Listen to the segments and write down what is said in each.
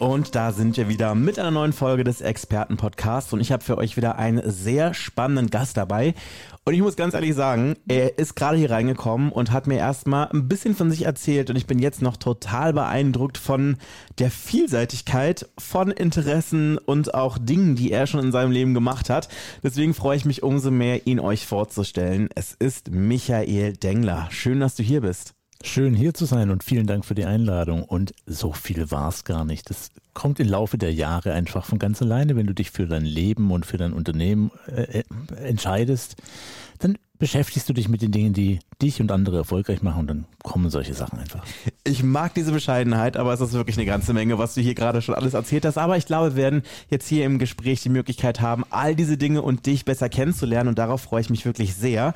Und da sind wir wieder mit einer neuen Folge des Expertenpodcasts und ich habe für euch wieder einen sehr spannenden Gast dabei. Und ich muss ganz ehrlich sagen, er ist gerade hier reingekommen und hat mir erstmal ein bisschen von sich erzählt und ich bin jetzt noch total beeindruckt von der Vielseitigkeit von Interessen und auch Dingen, die er schon in seinem Leben gemacht hat. Deswegen freue ich mich umso mehr, ihn euch vorzustellen. Es ist Michael Dengler. Schön, dass du hier bist. Schön hier zu sein und vielen Dank für die Einladung. Und so viel war es gar nicht. Das kommt im Laufe der Jahre einfach von ganz alleine, wenn du dich für dein Leben und für dein Unternehmen äh, äh entscheidest. Dann beschäftigst du dich mit den Dingen, die dich und andere erfolgreich machen und dann kommen solche Sachen einfach. Ich mag diese Bescheidenheit, aber es ist wirklich eine ganze Menge, was du hier gerade schon alles erzählt hast. Aber ich glaube, wir werden jetzt hier im Gespräch die Möglichkeit haben, all diese Dinge und dich besser kennenzulernen und darauf freue ich mich wirklich sehr.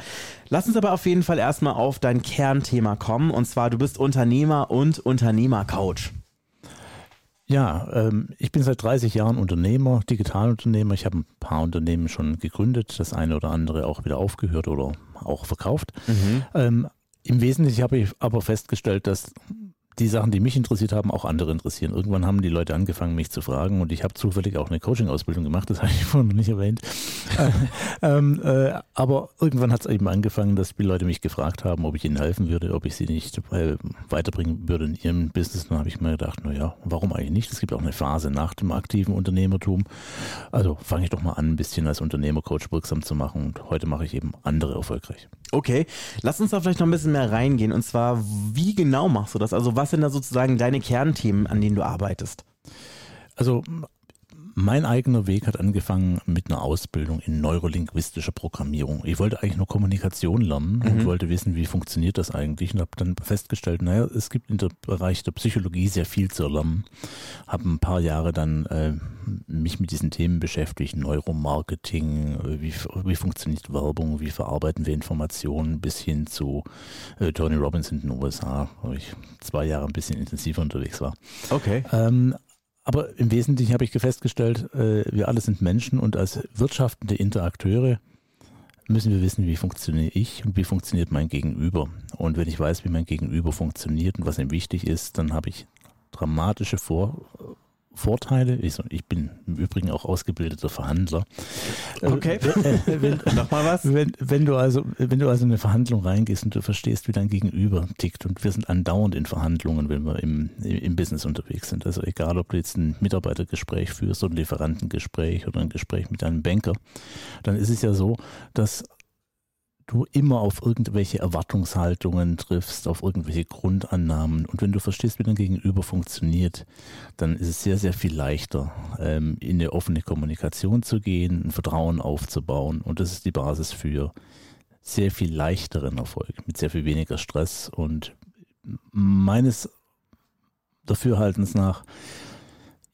Lass uns aber auf jeden Fall erstmal auf dein Kernthema kommen und zwar du bist Unternehmer und Unternehmercoach. Ja, ähm, ich bin seit 30 Jahren Unternehmer, Digitalunternehmer. Ich habe ein paar Unternehmen schon gegründet, das eine oder andere auch wieder aufgehört oder auch verkauft. Mhm. Ähm, Im Wesentlichen habe ich aber festgestellt, dass die Sachen, die mich interessiert haben, auch andere interessieren. Irgendwann haben die Leute angefangen, mich zu fragen und ich habe zufällig auch eine Coaching-Ausbildung gemacht, das habe ich vorhin noch nicht erwähnt. Äh, ähm, äh, aber irgendwann hat es eben angefangen, dass die Leute mich gefragt haben, ob ich ihnen helfen würde, ob ich sie nicht äh, weiterbringen würde in ihrem Business. Dann habe ich mir gedacht, naja, warum eigentlich nicht? Es gibt auch eine Phase nach dem aktiven Unternehmertum. Also fange ich doch mal an, ein bisschen als Unternehmercoach wirksam zu machen und heute mache ich eben andere erfolgreich. Okay, lass uns da vielleicht noch ein bisschen mehr reingehen und zwar, wie genau machst du das? Also was was sind da sozusagen deine Kernthemen, an denen du arbeitest? Also mein eigener Weg hat angefangen mit einer Ausbildung in neurolinguistischer Programmierung. Ich wollte eigentlich nur Kommunikation lernen mhm. und wollte wissen, wie funktioniert das eigentlich und habe dann festgestellt, naja, es gibt im Bereich der Psychologie sehr viel zu lernen. Habe ein paar Jahre dann äh, mich mit diesen Themen beschäftigt, Neuromarketing, wie, wie funktioniert Werbung, wie verarbeiten wir Informationen bis hin zu äh, Tony Robbins in den USA, wo ich zwei Jahre ein bisschen intensiver unterwegs war. Okay. Ähm, aber im Wesentlichen habe ich festgestellt, äh, wir alle sind Menschen und als wirtschaftende Interakteure müssen wir wissen, wie funktioniere ich und wie funktioniert mein Gegenüber. Und wenn ich weiß, wie mein Gegenüber funktioniert und was ihm wichtig ist, dann habe ich dramatische Vor Vorteile. Ich, ich, bin im Übrigen auch ausgebildeter Verhandler. Okay. Äh, wenn, Nochmal was? Wenn, wenn, du also, wenn du also in eine Verhandlung reingehst und du verstehst, wie dein Gegenüber tickt und wir sind andauernd in Verhandlungen, wenn wir im, im Business unterwegs sind. Also egal, ob du jetzt ein Mitarbeitergespräch führst oder ein Lieferantengespräch oder ein Gespräch mit einem Banker, dann ist es ja so, dass du immer auf irgendwelche Erwartungshaltungen triffst, auf irgendwelche Grundannahmen. Und wenn du verstehst, wie dein Gegenüber funktioniert, dann ist es sehr, sehr viel leichter, ähm, in eine offene Kommunikation zu gehen, ein Vertrauen aufzubauen. Und das ist die Basis für sehr viel leichteren Erfolg, mit sehr viel weniger Stress. Und meines Dafürhaltens nach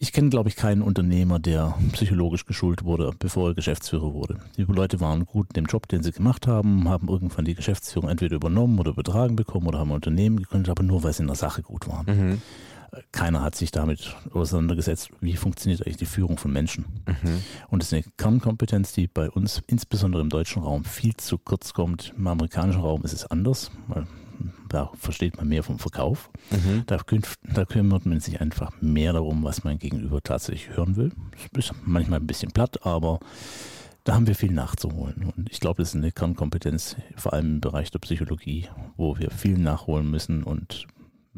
ich kenne, glaube ich, keinen Unternehmer, der psychologisch geschult wurde, bevor er Geschäftsführer wurde. Die Leute waren gut in dem Job, den sie gemacht haben, haben irgendwann die Geschäftsführung entweder übernommen oder übertragen bekommen oder haben ein Unternehmen gegründet, aber nur, weil sie in der Sache gut waren. Mhm. Keiner hat sich damit auseinandergesetzt, wie funktioniert eigentlich die Führung von Menschen. Mhm. Und das ist eine Kernkompetenz, die bei uns, insbesondere im deutschen Raum, viel zu kurz kommt. Im amerikanischen Raum ist es anders, weil da versteht man mehr vom Verkauf. Mhm. Da, da, kümmert man sich einfach mehr darum, was mein Gegenüber tatsächlich hören will. Das ist manchmal ein bisschen platt, aber da haben wir viel nachzuholen. Und ich glaube, das ist eine Kernkompetenz, vor allem im Bereich der Psychologie, wo wir viel nachholen müssen und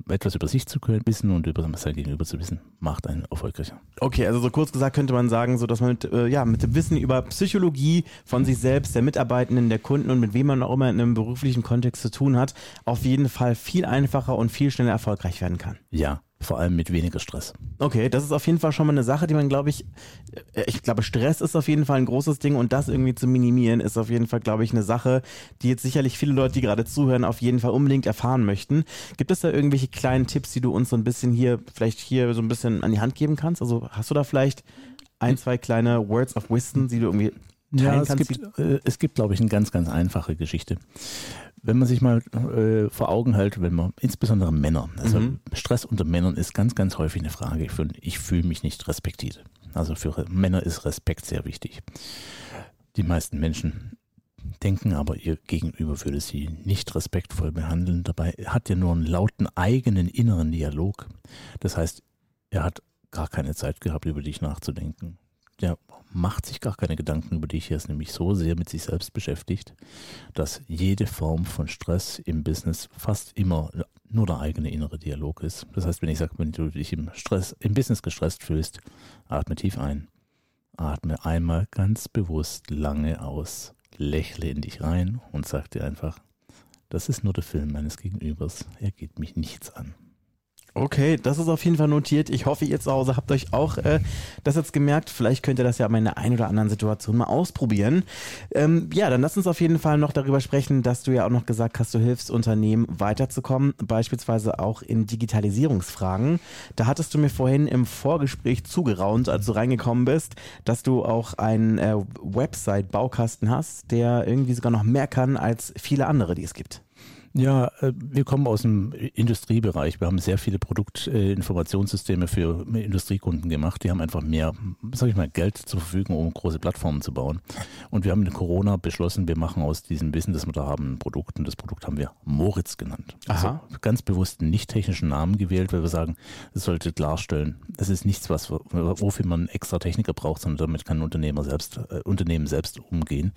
etwas über sich zu wissen und über sein Gegenüber zu wissen, macht einen erfolgreicher. Okay, also so kurz gesagt könnte man sagen, so dass man mit, äh, ja, mit dem Wissen über Psychologie von sich selbst, der Mitarbeitenden, der Kunden und mit wem man auch immer in einem beruflichen Kontext zu tun hat, auf jeden Fall viel einfacher und viel schneller erfolgreich werden kann. Ja, vor allem mit weniger Stress. Okay, das ist auf jeden Fall schon mal eine Sache, die man, glaube ich, äh, ich glaube, Stress ist auf jeden Fall ein großes Ding und das irgendwie zu minimieren ist auf jeden Fall, glaube ich, eine Sache, die jetzt sicherlich viele Leute, die gerade zuhören, auf jeden Fall unbedingt erfahren möchten. Gibt es da irgendwelche kleinen Tipps, die du uns so ein bisschen hier, vielleicht hier so ein bisschen an die Hand geben kannst? Also hast du da vielleicht ein, zwei kleine Words of Wisdom, die du irgendwie ja, es gibt, äh, es gibt, glaube ich, eine ganz, ganz einfache Geschichte. Wenn man sich mal äh, vor Augen hält, wenn man, insbesondere Männer, also mhm. Stress unter Männern ist ganz, ganz häufig eine Frage von, ich fühle mich nicht respektiert. Also für Männer ist Respekt sehr wichtig. Die meisten Menschen denken aber, ihr Gegenüber würde sie nicht respektvoll behandeln. Dabei hat er nur einen lauten eigenen inneren Dialog. Das heißt, er hat gar keine Zeit gehabt, über dich nachzudenken der macht sich gar keine Gedanken über dich. Er ist nämlich so sehr mit sich selbst beschäftigt, dass jede Form von Stress im Business fast immer nur der eigene innere Dialog ist. Das heißt, wenn ich sage, wenn du dich im Stress, im Business gestresst fühlst, atme tief ein. Atme einmal ganz bewusst lange aus. Lächle in dich rein und sag dir einfach, das ist nur der Film meines Gegenübers. Er geht mich nichts an. Okay, das ist auf jeden Fall notiert. Ich hoffe, ihr zu Hause habt euch auch äh, das jetzt gemerkt. Vielleicht könnt ihr das ja mal in der einen oder anderen Situation mal ausprobieren. Ähm, ja, dann lass uns auf jeden Fall noch darüber sprechen, dass du ja auch noch gesagt hast, du hilfst Unternehmen weiterzukommen, beispielsweise auch in Digitalisierungsfragen. Da hattest du mir vorhin im Vorgespräch zugeraunt, als du reingekommen bist, dass du auch einen äh, Website-Baukasten hast, der irgendwie sogar noch mehr kann als viele andere, die es gibt. Ja, äh, wir kommen aus dem Industriebereich. Wir haben sehr viele Produktinformationssysteme für Industriekunden gemacht. Die haben einfach mehr, sag ich mal, Geld zur Verfügung, um große Plattformen zu bauen. Und wir haben in Corona beschlossen, wir machen aus diesem Wissen, das wir da haben, ein Produkt. Und das Produkt haben wir Moritz genannt. Also Aha. Also ganz bewusst einen nicht technischen Namen gewählt, weil wir sagen, es sollte klarstellen, das ist nichts, was, wofür man extra Techniker braucht, sondern damit kann ein Unternehmer selbst, äh, Unternehmen selbst umgehen.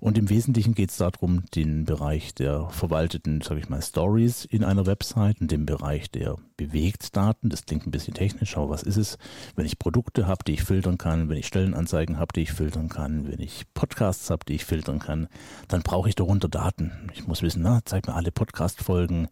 Und im Wesentlichen geht es darum, den Bereich der verwalteten bestimmten, sage ich mal, Stories in einer Website, in dem Bereich der Bewegtdaten. Das klingt ein bisschen technisch, aber was ist es? Wenn ich Produkte habe, die ich filtern kann, wenn ich Stellenanzeigen habe, die ich filtern kann, wenn ich Podcasts habe, die ich filtern kann, dann brauche ich darunter Daten. Ich muss wissen, na, zeig mir alle Podcast-Folgen,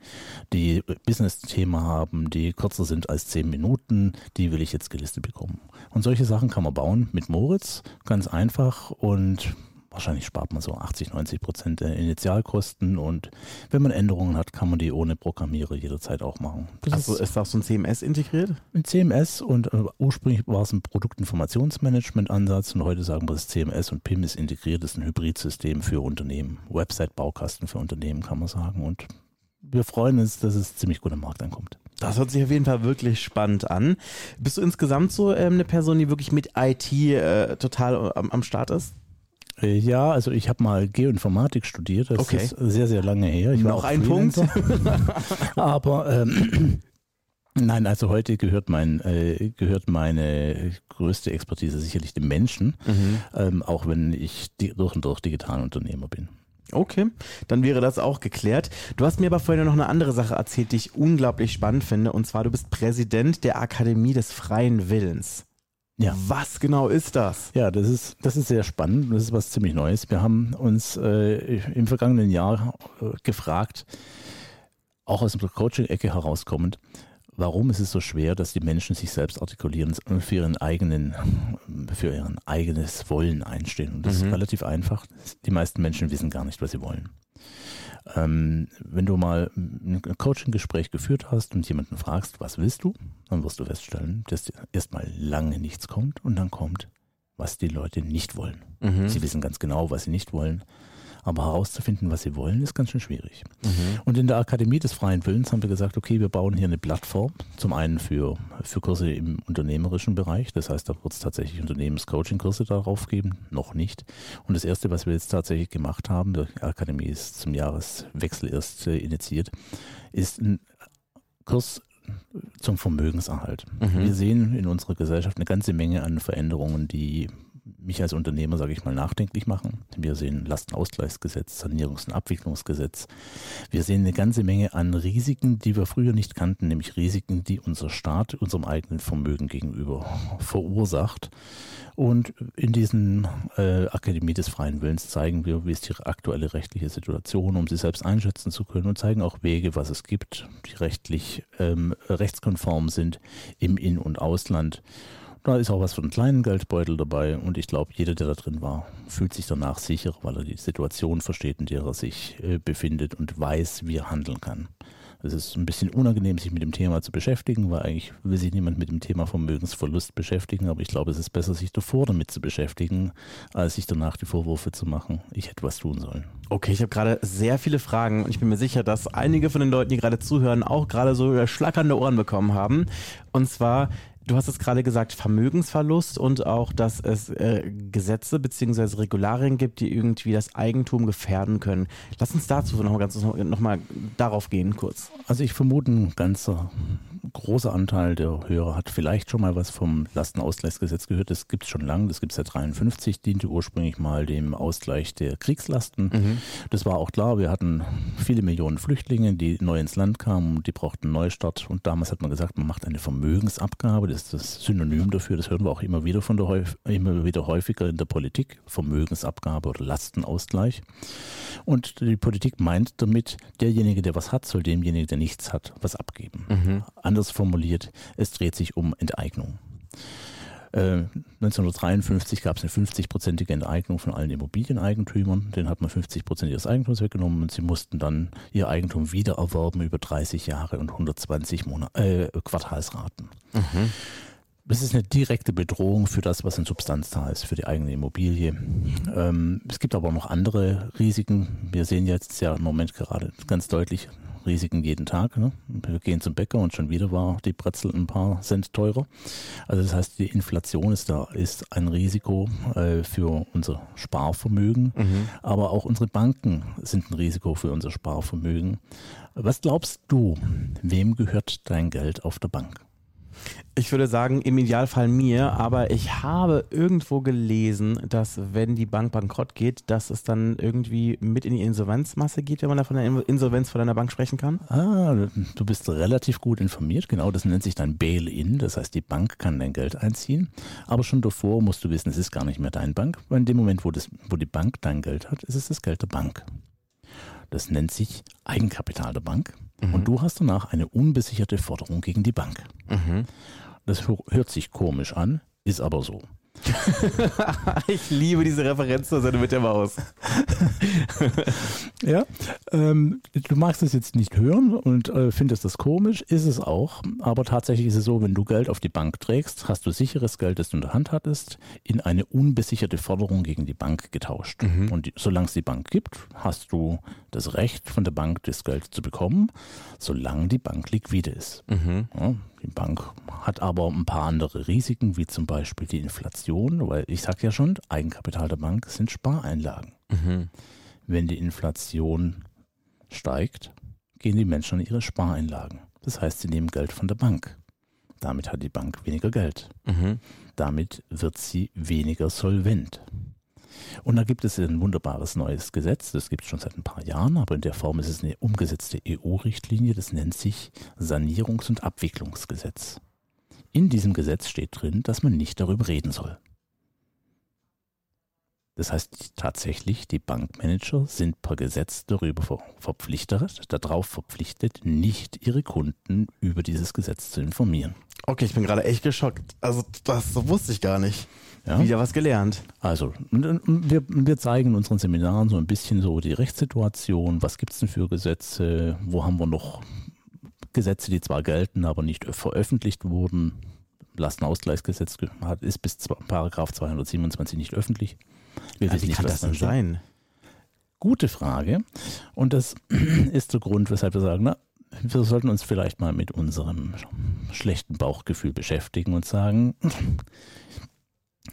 die Business-Thema haben, die kürzer sind als zehn Minuten, die will ich jetzt gelistet bekommen. Und solche Sachen kann man bauen mit Moritz, ganz einfach und wahrscheinlich spart man so 80, 90 Prozent der Initialkosten und wenn man Änderungen hat, kann man die ohne Programmierer jederzeit auch machen. Das also ist, ist auch so ein CMS integriert? Ein CMS und äh, ursprünglich war es ein Produktinformationsmanagement-Ansatz und heute sagen wir, das CMS und PIM ist integriert, das ist ein Hybridsystem für Unternehmen. Website-Baukasten für Unternehmen kann man sagen und wir freuen uns, dass es ziemlich gut am Markt ankommt. Das hört sich auf jeden Fall wirklich spannend an. Bist du insgesamt so ähm, eine Person, die wirklich mit IT äh, total am, am Start ist? Ja, also ich habe mal Geoinformatik studiert. Das okay. ist sehr, sehr lange her. Ich Noch ein Punkt. Aber ähm, Nein, also heute gehört mein äh, gehört meine größte Expertise sicherlich dem Menschen, mhm. ähm, auch wenn ich durch und durch Digitalunternehmer bin. Okay, dann wäre das auch geklärt. Du hast mir aber vorhin noch eine andere Sache erzählt, die ich unglaublich spannend finde, und zwar du bist Präsident der Akademie des freien Willens. Ja. Was genau ist das? Ja, das ist, das ist sehr spannend. Das ist was ziemlich Neues. Wir haben uns äh, im vergangenen Jahr äh, gefragt, auch aus der Coaching-Ecke herauskommend, warum ist es so schwer, dass die Menschen sich selbst artikulieren und für ihren eigenen, für ihren eigenes Wollen einstehen. Und das mhm. ist relativ einfach. Die meisten Menschen wissen gar nicht, was sie wollen. Ähm, wenn du mal ein Coaching-Gespräch geführt hast und jemanden fragst, was willst du, dann wirst du feststellen, dass erstmal lange nichts kommt und dann kommt, was die Leute nicht wollen. Mhm. Sie wissen ganz genau, was sie nicht wollen, aber herauszufinden, was sie wollen, ist ganz schön schwierig. Mhm. Und in der Akademie des freien Willens haben wir gesagt, okay, wir bauen hier eine Plattform. Zum einen für, für Kurse im unternehmerischen Bereich. Das heißt, da wird es tatsächlich Unternehmenscoaching-Kurse darauf geben. Noch nicht. Und das erste, was wir jetzt tatsächlich gemacht haben, die Akademie ist zum Jahreswechsel erst äh, initiiert, ist ein Kurs zum Vermögenserhalt. Mhm. Wir sehen in unserer Gesellschaft eine ganze Menge an Veränderungen, die mich als Unternehmer, sage ich mal, nachdenklich machen. Wir sehen Lastenausgleichsgesetz, Sanierungs- und Abwicklungsgesetz. Wir sehen eine ganze Menge an Risiken, die wir früher nicht kannten, nämlich Risiken, die unser Staat unserem eigenen Vermögen gegenüber verursacht. Und in diesen äh, Akademie des freien Willens zeigen wir, wie ist die aktuelle rechtliche Situation, um sie selbst einschätzen zu können und zeigen auch Wege, was es gibt, die rechtlich ähm, rechtskonform sind im In- und Ausland da ist auch was von einem kleinen Geldbeutel dabei und ich glaube, jeder, der da drin war, fühlt sich danach sicher, weil er die Situation versteht, in der er sich äh, befindet und weiß, wie er handeln kann. Es ist ein bisschen unangenehm, sich mit dem Thema zu beschäftigen, weil eigentlich will sich niemand mit dem Thema Vermögensverlust beschäftigen. Aber ich glaube, es ist besser, sich davor damit zu beschäftigen, als sich danach die Vorwürfe zu machen, ich hätte was tun sollen. Okay, ich habe gerade sehr viele Fragen und ich bin mir sicher, dass einige von den Leuten, die gerade zuhören, auch gerade so schlackernde Ohren bekommen haben. Und zwar, Du hast es gerade gesagt, Vermögensverlust und auch, dass es äh, Gesetze bzw. Regularien gibt, die irgendwie das Eigentum gefährden können. Lass uns dazu noch, ganz, noch mal darauf gehen kurz. Also ich vermute, ein ganzer großer Anteil der Hörer hat vielleicht schon mal was vom Lastenausgleichsgesetz gehört. Das gibt es schon lange, das gibt es seit 53, diente ursprünglich mal dem Ausgleich der Kriegslasten. Mhm. Das war auch klar, wir hatten viele Millionen Flüchtlinge, die neu ins Land kamen, die brauchten einen Neustart und damals hat man gesagt, man macht eine Vermögensabgabe, das ist das Synonym dafür, das hören wir auch immer wieder von der immer wieder häufiger in der Politik, Vermögensabgabe oder Lastenausgleich. Und die Politik meint damit, derjenige, der was hat, soll demjenigen, der nichts hat, was abgeben. Mhm. Anders formuliert, es dreht sich um Enteignung. 1953 äh, gab es eine 50-prozentige Enteignung von allen Immobilieneigentümern. Den hat man 50 Prozent ihres Eigentums weggenommen und sie mussten dann ihr Eigentum wiedererwerben über 30 Jahre und 120 Monat, äh, Quartalsraten. Mhm. Das ist eine direkte Bedrohung für das, was in Substanz da ist, für die eigene Immobilie. Ähm, es gibt aber auch noch andere Risiken. Wir sehen jetzt ja im Moment gerade ganz deutlich, Risiken jeden Tag. Ne? Wir gehen zum Bäcker und schon wieder war die Brezel ein paar Cent teurer. Also das heißt, die Inflation ist da ist ein Risiko äh, für unser Sparvermögen, mhm. aber auch unsere Banken sind ein Risiko für unser Sparvermögen. Was glaubst du, wem gehört dein Geld auf der Bank? Ich würde sagen, im Idealfall mir, aber ich habe irgendwo gelesen, dass wenn die Bank bankrott geht, dass es dann irgendwie mit in die Insolvenzmasse geht, wenn man da von der Insolvenz von einer Bank sprechen kann? Ah, du bist relativ gut informiert. Genau, das nennt sich dann Bail-in. Das heißt, die Bank kann dein Geld einziehen. Aber schon davor musst du wissen, es ist gar nicht mehr deine Bank. Weil in dem Moment, wo, das, wo die Bank dein Geld hat, ist es das Geld der Bank. Das nennt sich Eigenkapital der Bank. Mhm. Und du hast danach eine unbesicherte Forderung gegen die Bank. Mhm. Das hört sich komisch an, ist aber so. ich liebe diese Referenz zur Sendung mit der Maus. ja, ähm, du magst es jetzt nicht hören und äh, findest das komisch, ist es auch. Aber tatsächlich ist es so, wenn du Geld auf die Bank trägst, hast du sicheres Geld, das du in der Hand hattest, in eine unbesicherte Forderung gegen die Bank getauscht. Mhm. Und solange es die Bank gibt, hast du das Recht von der Bank, das Geld zu bekommen, solange die Bank liquide ist. Mhm. Ja, die Bank hat aber ein paar andere Risiken, wie zum Beispiel die Inflation, weil ich sage ja schon, Eigenkapital der Bank sind Spareinlagen. Mhm. Wenn die Inflation steigt, gehen die Menschen an ihre Spareinlagen. Das heißt, sie nehmen Geld von der Bank. Damit hat die Bank weniger Geld. Mhm. Damit wird sie weniger solvent. Und da gibt es ein wunderbares neues Gesetz, das gibt es schon seit ein paar Jahren, aber in der Form ist es eine umgesetzte EU-Richtlinie, das nennt sich Sanierungs- und Abwicklungsgesetz. In diesem Gesetz steht drin, dass man nicht darüber reden soll. Das heißt tatsächlich, die Bankmanager sind per Gesetz darüber verpflichtet, darauf verpflichtet, nicht ihre Kunden über dieses Gesetz zu informieren. Okay, ich bin gerade echt geschockt. Also das wusste ich gar nicht. Ja? Wieder was gelernt. Also, wir, wir zeigen in unseren Seminaren so ein bisschen so die Rechtssituation. Was gibt es denn für Gesetze? Wo haben wir noch Gesetze, die zwar gelten, aber nicht veröffentlicht wurden? Lastenausgleichsgesetz ist bis Paragraph 227 nicht öffentlich. Wir also, wie kann das denn sein? Gute Frage. Und das ist der Grund, weshalb wir sagen, na, wir sollten uns vielleicht mal mit unserem schlechten Bauchgefühl beschäftigen und sagen,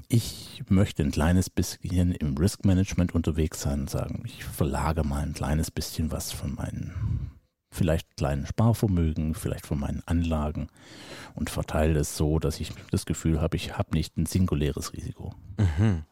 ich möchte ein kleines bisschen im Risk Management unterwegs sein und sagen, ich verlage mal ein kleines bisschen was von meinen vielleicht kleinen Sparvermögen, vielleicht von meinen Anlagen und verteile es so, dass ich das Gefühl habe, ich habe nicht ein singuläres Risiko. Mhm.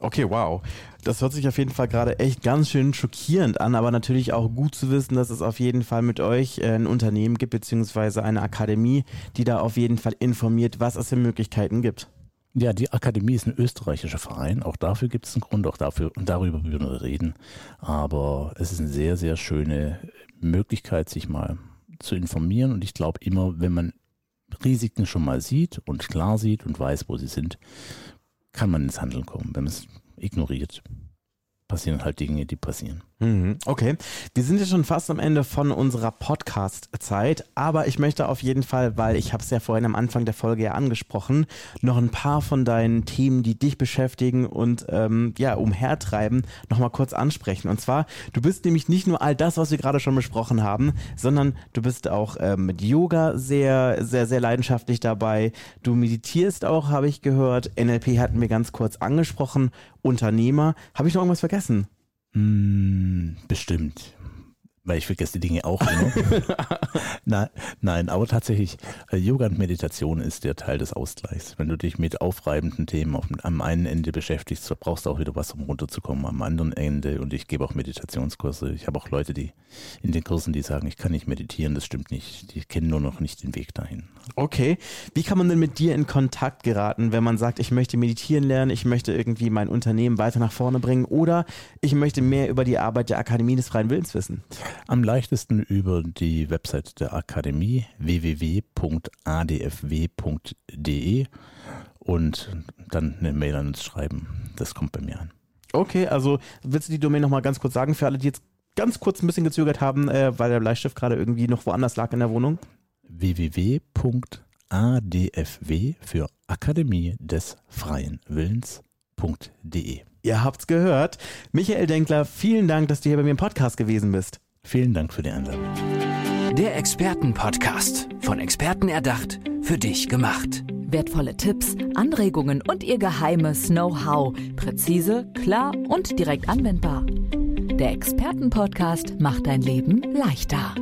Okay, wow. Das hört sich auf jeden Fall gerade echt ganz schön schockierend an, aber natürlich auch gut zu wissen, dass es auf jeden Fall mit euch äh, ein Unternehmen gibt, beziehungsweise eine Akademie, die da auf jeden Fall informiert, was es für Möglichkeiten gibt. Ja, die Akademie ist ein österreichischer Verein. Auch dafür gibt es einen Grund, auch dafür und darüber würden wir reden. Aber es ist eine sehr, sehr schöne Möglichkeit, sich mal zu informieren. Und ich glaube immer, wenn man Risiken schon mal sieht und klar sieht und weiß, wo sie sind, kann man ins Handeln kommen. Wenn man es ignoriert, passieren halt Dinge, die passieren. Mhm, Okay, wir sind ja schon fast am Ende von unserer Podcast-Zeit, aber ich möchte auf jeden Fall, weil ich habe es ja vorhin am Anfang der Folge ja angesprochen, noch ein paar von deinen Themen, die dich beschäftigen und ähm, ja umhertreiben, nochmal kurz ansprechen. Und zwar, du bist nämlich nicht nur all das, was wir gerade schon besprochen haben, sondern du bist auch ähm, mit Yoga sehr, sehr, sehr leidenschaftlich dabei. Du meditierst auch, habe ich gehört. NLP hatten wir ganz kurz angesprochen. Unternehmer. Habe ich noch irgendwas vergessen? Hm, bestimmt. Weil ich vergesse die Dinge auch immer. nein, nein, aber tatsächlich, äh, Yoga und Meditation ist der Teil des Ausgleichs. Wenn du dich mit aufreibenden Themen auf, am einen Ende beschäftigst, brauchst du auch wieder was, um runterzukommen am anderen Ende. Und ich gebe auch Meditationskurse. Ich habe auch Leute, die in den Kursen, die sagen, ich kann nicht meditieren, das stimmt nicht. Die kennen nur noch nicht den Weg dahin. Okay. Wie kann man denn mit dir in Kontakt geraten, wenn man sagt, ich möchte meditieren lernen, ich möchte irgendwie mein Unternehmen weiter nach vorne bringen oder ich möchte mehr über die Arbeit der Akademie des freien Willens wissen? Am leichtesten über die Website der Akademie www.adfw.de und dann eine Mail an uns schreiben. Das kommt bei mir an. Okay, also willst du die Domain nochmal ganz kurz sagen für alle, die jetzt ganz kurz ein bisschen gezögert haben, äh, weil der Bleistift gerade irgendwie noch woanders lag in der Wohnung? www.adfw für Akademie des freien Willens.de. Ihr habt's gehört. Michael Denkler, vielen Dank, dass du hier bei mir im Podcast gewesen bist. Vielen Dank für die Einladung. Der Expertenpodcast. Von Experten erdacht, für dich gemacht. Wertvolle Tipps, Anregungen und ihr geheimes Know-how. Präzise, klar und direkt anwendbar. Der Expertenpodcast macht dein Leben leichter.